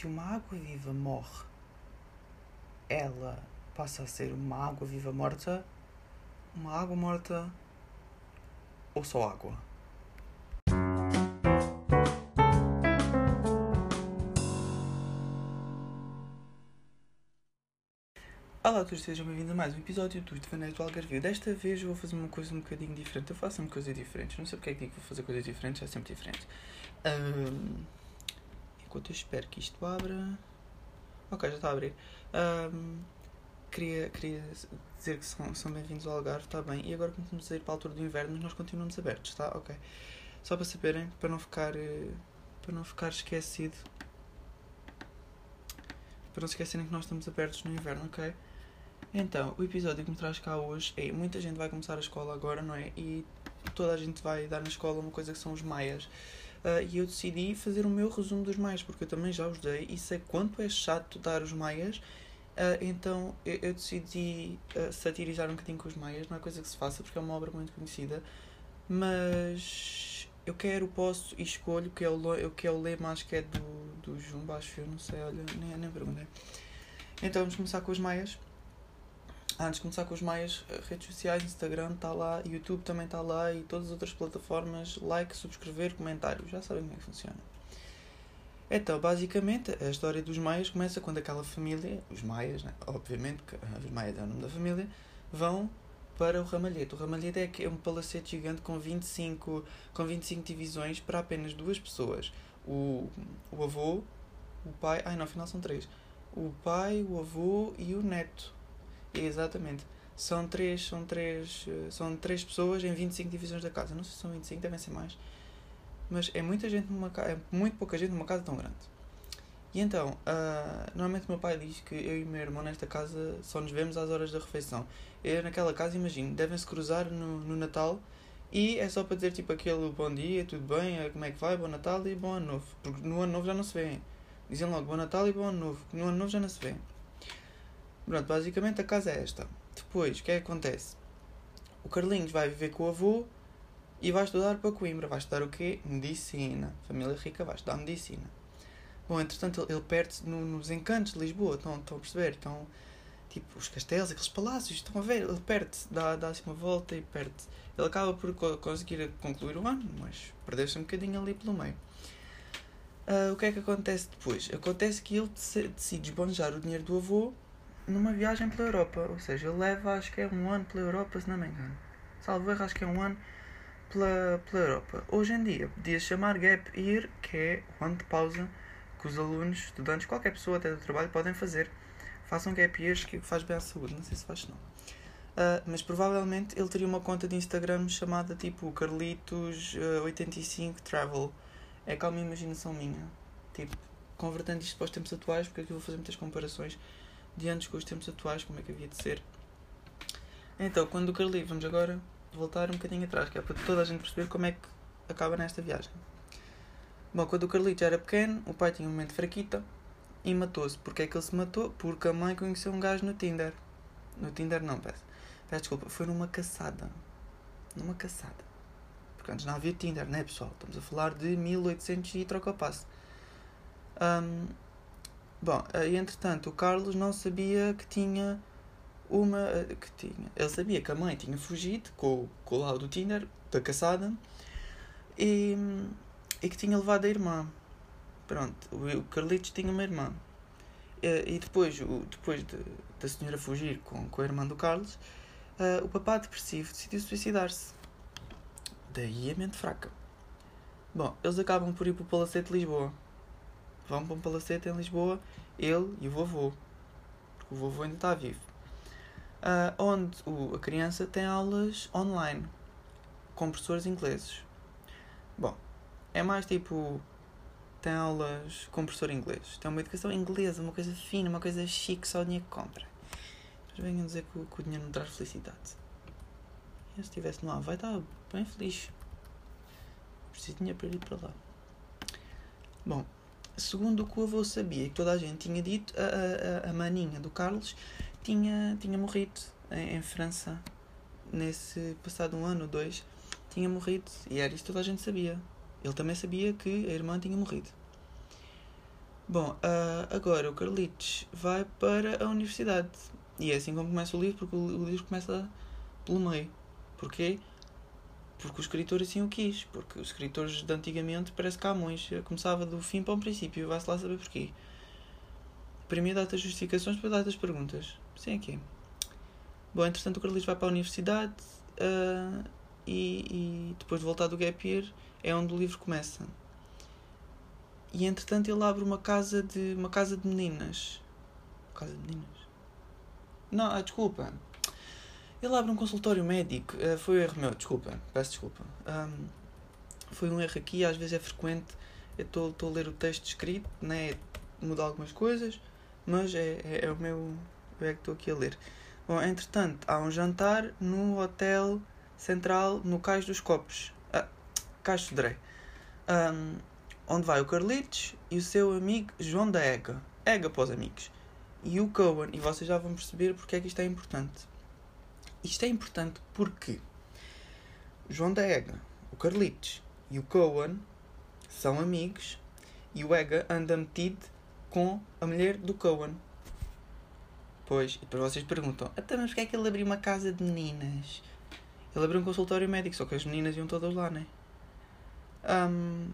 se uma água viva morre, ela passa a ser uma água viva morta, uma água morta ou só água? Olá a todos, sejam bem-vindos a mais um episódio do Devaneios do Algarvio. Desta vez vou fazer uma coisa um bocadinho diferente. Eu faço sempre coisas diferentes. Não sei porque é que digo que vou fazer coisas diferentes, é sempre diferente. Um, enquanto eu espero que isto abra. Ok, já está a abrir. Um, queria, queria dizer que são, são bem-vindos ao Algarve, está bem. E agora começamos a ir para a altura do inverno, mas nós continuamos abertos, está? Ok. Só para saberem, para não ficar, eh, para não ficar esquecido. Para não se esquecerem que nós estamos abertos no inverno, ok? Então, o episódio que me traz cá hoje é muita gente vai começar a escola agora, não é? E toda a gente vai dar na escola uma coisa que são os maias. Uh, e eu decidi fazer o meu resumo dos maias, porque eu também já os dei e sei quanto é chato dar os maias. Uh, então eu, eu decidi uh, satirizar um bocadinho com os maias, não é coisa que se faça porque é uma obra muito conhecida, mas eu quero, posso e escolho, que é o, que é o lema, acho que é do, do Jumba, acho eu, não sei, olha, nem, nem perguntei. Então vamos começar com os maias. Antes de começar com os maias, redes sociais, Instagram está lá, YouTube também está lá e todas as outras plataformas, like, subscrever, comentário, já sabem como é que funciona. Então, basicamente, a história dos maias começa quando aquela família, os maias, né? obviamente, que os maias é o nome da família, vão para o Ramalhete. O Ramalhete é, é um palacete gigante com 25, com 25 divisões para apenas duas pessoas. O, o avô, o pai, ai não, afinal são três. O pai, o avô e o neto Exatamente. São três, são três, eh, são três pessoas em 25 divisões da casa. Não sei se são 25, devem ser mais. Mas é muita gente numa casa, é muito pouca gente numa casa tão grande. E então, uh, normalmente o meu pai diz que eu e o meu irmão nesta casa só nos vemos às horas da refeição. Eu naquela casa, imagino, devem-se cruzar no, no Natal e é só para dizer tipo aquele bom dia, tudo bem, eh, como é que vai, bom Natal e bom ano novo. Porque no ano novo já não se vêem. Dizem logo bom Natal e bom ano novo. No ano novo já não se vêem. Pronto, basicamente a casa é esta. Depois, o que é que acontece? O Carlinhos vai viver com o avô e vai estudar para Coimbra. Vai estudar o quê? Medicina. Família rica vai estudar medicina. Bom, entretanto, ele, perde-se no, nos encantos de Lisboa. Estão, estão a perceber? Estão, tipo, os castelos, aqueles palácios. Estão a ver? Ele perde-se. Dá, dá assim uma volta e perde-se. Ele acaba por conseguir concluir o ano, mas perdeu-se um bocadinho ali pelo meio. Uh, o que é que acontece depois? Acontece que ele decide esbanjar o dinheiro do avô numa viagem pela Europa. Ou seja, ele leva, acho que é um ano pela Europa, se não me engano. Salvo erro, acho que é um ano pela, pela Europa. Hoje em dia, podia chamar Gap Year, que é o ano de pausa que os alunos, estudantes, qualquer pessoa até do trabalho podem fazer. Façam Gap Years que faz bem à saúde. Não sei se faz não. Uh, mas provavelmente ele teria uma conta de Instagram chamada tipo Carlitos85 uh, Travel. É calma imaginação minha. Tipo, convertendo isto para os tempos atuais, porque aqui vou fazer muitas comparações de antes com os tempos atuais, como é que havia de ser. Então, quando o Carly, vamos agora voltar um bocadinho atrás, que é para toda a gente perceber como é que acaba nesta viagem. Bom, quando o Carlito era pequeno, o pai tinha um momento fraquita e matou-se. Porquê é que ele se matou? Porque a mãe conheceu um gajo no Tinder. No Tinder não, peço. Peço desculpa, foi numa caçada. Numa caçada. Porque antes não havia Tinder, né pessoal? Estamos a falar de 1800 e troca o passo. Um, Bom, e entretanto o Carlos não sabia que tinha uma. Eh, que tinha. Ele sabia que a mãe tinha fugido com, com o lado do Tinder, da caçada, e, e que tinha levado a irmã. Pronto, o Carlitos tinha uma irmã. E, e depois, o, depois de, da senhora fugir com, com a irmã do Carlos, uh, o papá depressivo decidiu suicidar-se. Daí a mente fraca. Bom, eles acabam por ir para o Palacete de Lisboa vão para um palacete em Lisboa, ele e o vovô, porque o vovô ainda está vivo. Uh, onde o, a criança tem aulas online com professores ingleses. Bom, é mais tipo. Tem aulas com professor inglês. Tem uma educação inglesa, uma coisa fina, uma coisa chique, só o dinheiro que compra. Mas venham dizer que, que o dinheiro não traz felicidade. E se estivesse lá, vai estar bem feliz. Preciso de dinheiro para ir para lá. Bom, segundo o que o avô sabia, que toda a gente tinha dito, a, a, a maninha do Carlos tinha, tinha morrido em, em, França. Nesse passado um ano ou dois, tinha morrido. E era isso que toda a gente sabia. Ele também sabia que a irmã tinha morrido. Bom, uh, agora o Carlitos vai para a universidade. E é assim como começa o livro, porque o, livro começa pelo meio. Porquê? Porque o escritor assim o quis. Porque os escritores de antigamente parece Camões. Começava do fim para o princípio. Vai-se lá saber porquê. Primeiro dá-te as justificações, depois dá-te as perguntas. Sim, aqui. Bom, entretanto o Carlitos vai para a universidade uh, e, e, depois de voltar do gap year é onde o livro começa. E entretanto ele abre uma casa de uma casa de meninas. Casa de meninas? Não, ah, desculpa. Ele abre um consultório médico. Uh, foi um erro meu, desculpa. Peço desculpa. Um, foi um erro aqui, às vezes é frequente. Eu estou a ler o texto escrito, né? mudar algumas coisas, mas é, é, é o meu. Eu é que estou aqui a ler. Bom, entretanto, há um jantar no Hotel Central no Cais dos Copos. Ah, Cais de Dré. Um, onde vai o Carlitos e o seu amigo João da Ega. Ega para os amigos. E o Cohen. E vocês já vão perceber porque é que isto é importante. Isto é importante porque João da Ega, o Carlitos e o Cohen são amigos e o Ega anda metido com a mulher do Cohen. Pois, e depois vocês perguntam, até mas porquê é que ele abriu uma casa de meninas? Ele abriu um consultório médico, só que as meninas iam todas lá, né? Um,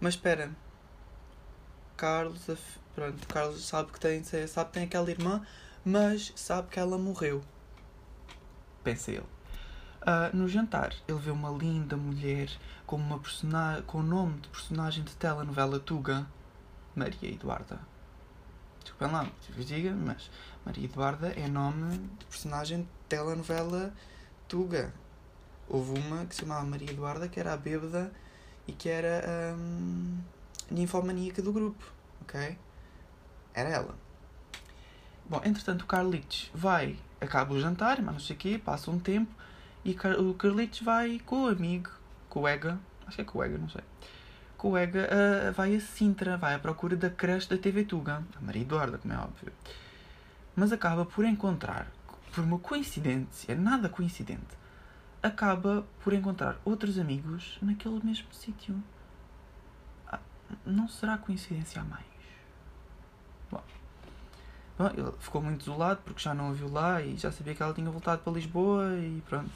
mas espera. Carlos, pronto, Carlos sabe que tem, sabe que tem aquela irmã, mas sabe que ela morreu. Pensa ele. Uh, no jantar, ele vê uma linda mulher com, uma com o nome de personagem de telenovela Tuga, Maria Eduarda. Desculpem lá, diga, mas Maria Eduarda é nome de personagem de telenovela Tuga. Houve uma que se chamava Maria Eduarda, que era a bêbada e que era um, ninfomaníaca do grupo, ok? Era ela. Bom, entretanto o Carlitos vai, acaba o jantar, mas não sei o quê, passa um tempo e o Carlitos vai com o amigo, com o Ega, acho que é com o Ega, não sei. Com o Ega uh, vai a Sintra, vai à procura da creche da TV Tuga, a Maria Eduarda, como é óbvio. Mas acaba por encontrar, por uma coincidência, nada coincidente, acaba por encontrar outros amigos naquele mesmo sítio. Ah, não será coincidência a mais? Bom, bom, ele ficou muito desolado porque já não a viu lá e já sabia que ela tinha voltado para Lisboa e pronto.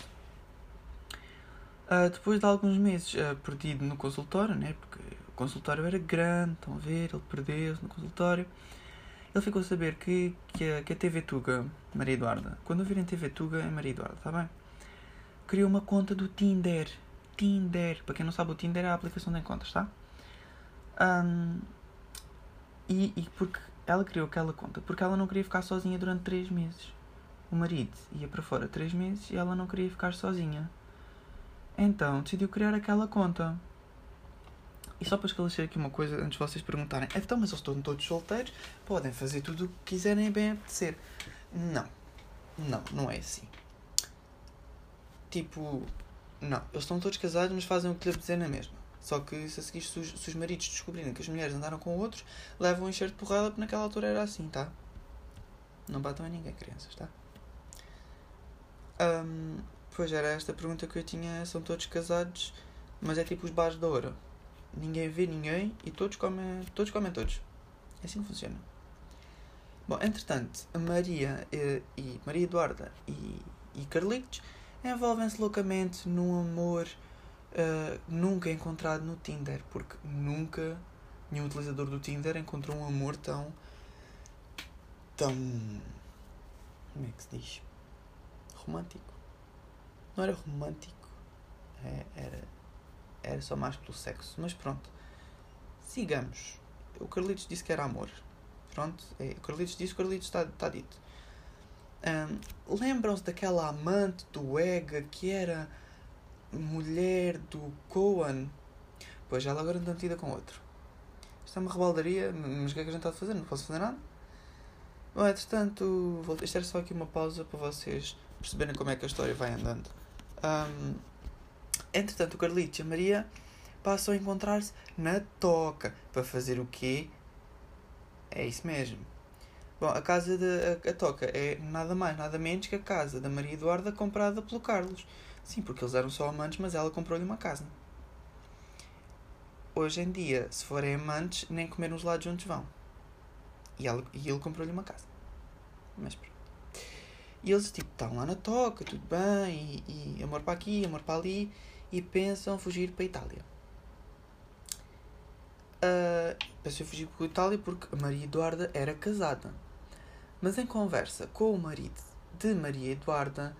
Uh, depois de alguns meses uh, perdido no consultório, né, porque o consultório era grande, estão a ver, ele perdeu-se no consultório. Ele ficou a saber que, que, a, que a TV Tuga, Maria Eduarda, quando ouvirem TV Tuga é Maria Eduarda, está bem? criou uma conta do Tinder. Tinder. Para quem não sabe, o Tinder é a aplicação de encontros, tá? Um, e, e porque ela criou aquela conta porque ela não queria ficar sozinha durante 3 meses. O marido ia para fora 3 meses e ela não queria ficar sozinha. Então decidiu criar aquela conta. E só para esclarecer aqui uma coisa antes de vocês perguntarem: então, mas eles estão todos solteiros, podem fazer tudo o que quiserem bem apetecer. Não, não, não é assim. Tipo, não, eles estão todos casados, mas fazem o que lhe apetecer na mesma. Só que se a seguir, se os, se os maridos descobrirem que as mulheres andaram com outros, levam um encher de porrada porque naquela altura era assim, tá? Não batam a ninguém, crianças, tá? Um, pois era esta pergunta que eu tinha: são todos casados, mas é tipo os bares da hora. Ninguém vê ninguém e todos comem todos. Comem todos. É assim que funciona. Bom, entretanto, Maria e, eh, e Maria Eduarda e, e Carlitos envolvem-se loucamente num amor uh, nunca encontrado no Tinder, porque nunca nenhum utilizador do Tinder encontrou um amor tão. tão. como é que se diz? romântico. Não era romântico, é, era, era só mais pelo sexo, mas pronto. Sigamos. O Carlitos disse que era amor. Pronto, é, o Carlitos disse, o Carlitos está, está dito. Um, Lembram-se daquela amante do Ega que era mulher do Cohen? Pois ela agora está metida com outro. Isto é uma rebaldaria, mas o que é que a gente está a fazer? Não posso fazer nada? Bom, entretanto, isto era só aqui uma pausa para vocês perceberem como é que a história vai andando. Um, entretanto, o Carlitos e a Maria passam a encontrar-se na toca. Para fazer o quê? É isso mesmo. Bom, a casa da Toca é nada mais, nada menos que a casa da Maria Eduarda comprada pelo Carlos. Sim, porque eles eram só amantes, mas ela comprou-lhe uma casa. hoje em dia, se forem amantes, nem comer uns lados juntos vão. E, ela, e ele comprou-lhe uma casa. Mas pronto. E eles, tipo, estão lá na toca, tudo bem, e, e amor para aqui, amor para ali, e pensam fugir para a Itália. Uh, pensam fugir para a Itália porque a Maria Eduarda era casada. Mas em conversa com o marido de Maria Eduarda,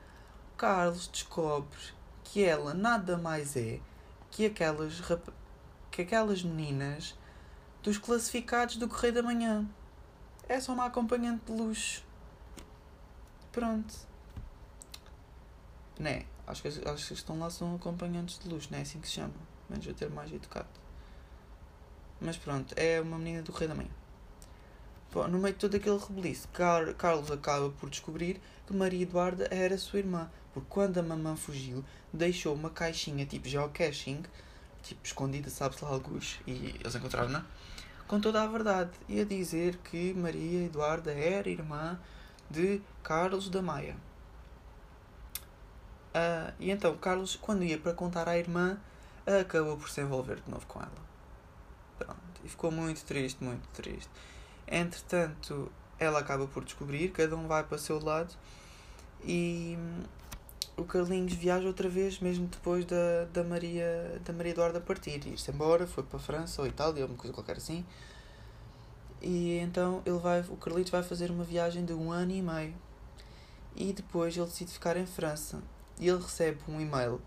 Carlos descobre que ela nada mais é que aquelas, rap... que aquelas meninas dos classificados do Correio da Manhã. É só uma acompanhante de luxo. Pronto. Né? Acho que, acho que estão lá são acompanhantes de luxo, não é assim que se chama. Menos eu ter mais educado. Mas pronto, é uma menina do Correio da Manhã. Bom, no meio de todo aquele rebelice, Car Carlos acaba por descobrir que Maria Eduarda era sua irmã, porque quando a mamã fugiu, deixou uma caixinha tipo geocaching, tipo escondida, sabe-se lá alguns, e eles encontraram-na, com toda a verdade, e a dizer que Maria Eduarda era irmã de Carlos da Maia. Uh, e então Carlos, quando ia para contar à irmã, acabou por se envolver de novo com ela. Pronto, e ficou muito triste, muito triste. Entretanto, ela acaba por descobrir, cada um vai para o seu lado e o Carlinhos viaja outra vez, mesmo depois da, da Maria da Maria Eduarda partir, ir-se embora, foi para a França ou Itália, uma coisa qualquer assim. E então ele vai, o Carlitos vai fazer uma viagem de um ano e meio. E depois ele decide ficar em França. E ele recebe um e-mail,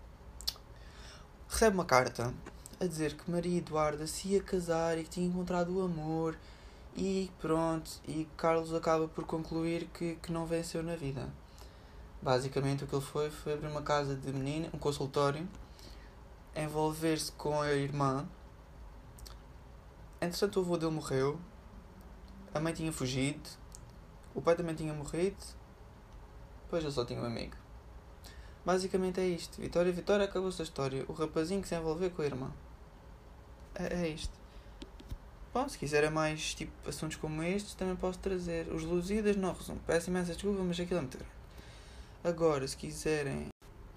recebe uma carta a dizer que Maria Eduarda se ia casar e que tinha encontrado o amor e pronto, e Carlos acaba por concluir que, que não venceu na vida. Basicamente o que ele foi foi abrir uma casa de menina, um consultório, envolver-se com a irmã. Entretanto o avô dele morreu, a mãe tinha fugido, o pai também tinha morrido, depois ele só tinha um amigo. Basicamente é isto. Vitória, Vitória, acabou-se a história. O rapazinho que se envolveu com a irmã. É, é isto. Bom, se quiserem mais tipo assuntos como estes, também posso trazer. Os Luzidas não resumo. Peço imensa desculpa, mas aquilo é muito grande. Agora, se quiserem.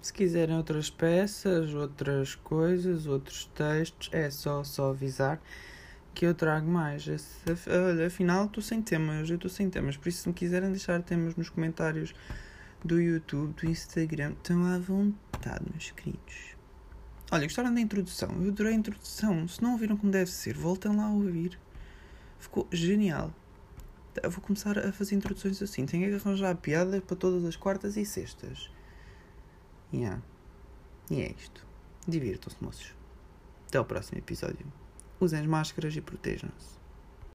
Se quiserem outras peças, outras coisas, outros textos, é só, só avisar que eu trago mais. Olha, afinal estou sem temas, eu estou sem temas. Por isso, se me quiserem deixar temas nos comentários do YouTube, do Instagram, estão à vontade, meus queridos. Olha, gostaram da introdução? Eu adorei a introdução. Se não ouviram como deve ser, voltem lá a ouvir. Ficou genial. Eu vou começar a fazer introduções assim. Tenho que arranjar piadas para todas as quartas e sextas. Yeah. E é isto. Divirtam-se, moços. Até ao próximo episódio. Usem as máscaras e protejam-se.